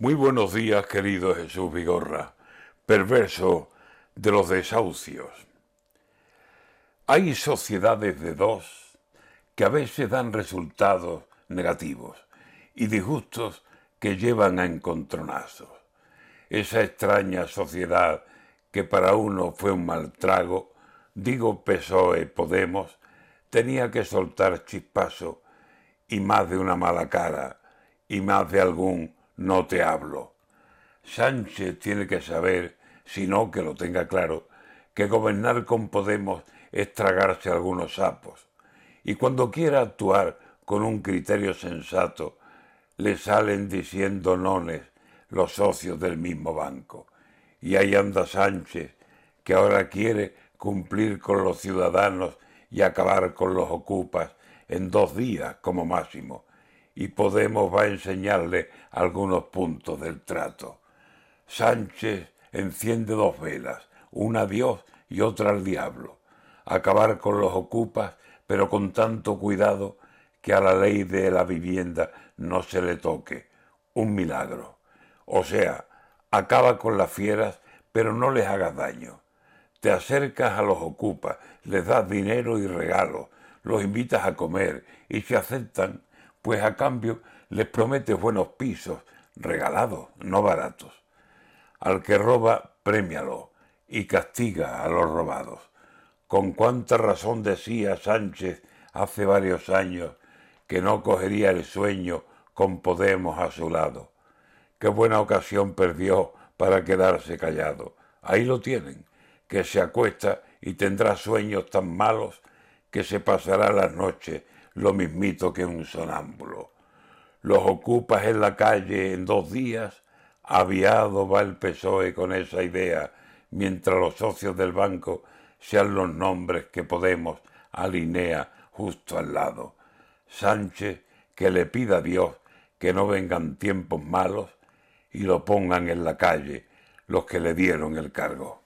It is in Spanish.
Muy buenos días, querido Jesús Vigorra, perverso de los desahucios. Hay sociedades de dos que a veces dan resultados negativos y disgustos que llevan a encontronazos. Esa extraña sociedad que para uno fue un mal trago, digo PSOE Podemos, tenía que soltar chispazo y más de una mala cara y más de algún no te hablo. Sánchez tiene que saber, si no que lo tenga claro, que gobernar con Podemos es tragarse algunos sapos. Y cuando quiera actuar con un criterio sensato, le salen diciendo nones los socios del mismo banco. Y ahí anda Sánchez, que ahora quiere cumplir con los ciudadanos y acabar con los ocupas en dos días como máximo y Podemos va a enseñarle algunos puntos del trato. Sánchez enciende dos velas, una a Dios y otra al diablo. Acabar con los ocupas, pero con tanto cuidado que a la ley de la vivienda no se le toque. Un milagro. O sea, acaba con las fieras, pero no les hagas daño. Te acercas a los ocupas, les das dinero y regalos, los invitas a comer y si aceptan, pues a cambio les promete buenos pisos, regalados, no baratos. Al que roba, premialo y castiga a los robados. Con cuánta razón decía Sánchez hace varios años que no cogería el sueño con Podemos a su lado. Qué buena ocasión perdió para quedarse callado. Ahí lo tienen, que se acuesta y tendrá sueños tan malos que se pasará las noches lo mismito que un sonámbulo. Los ocupas en la calle en dos días, aviado va el PSOE con esa idea, mientras los socios del banco sean los nombres que Podemos alinea justo al lado. Sánchez que le pida a Dios que no vengan tiempos malos y lo pongan en la calle los que le dieron el cargo.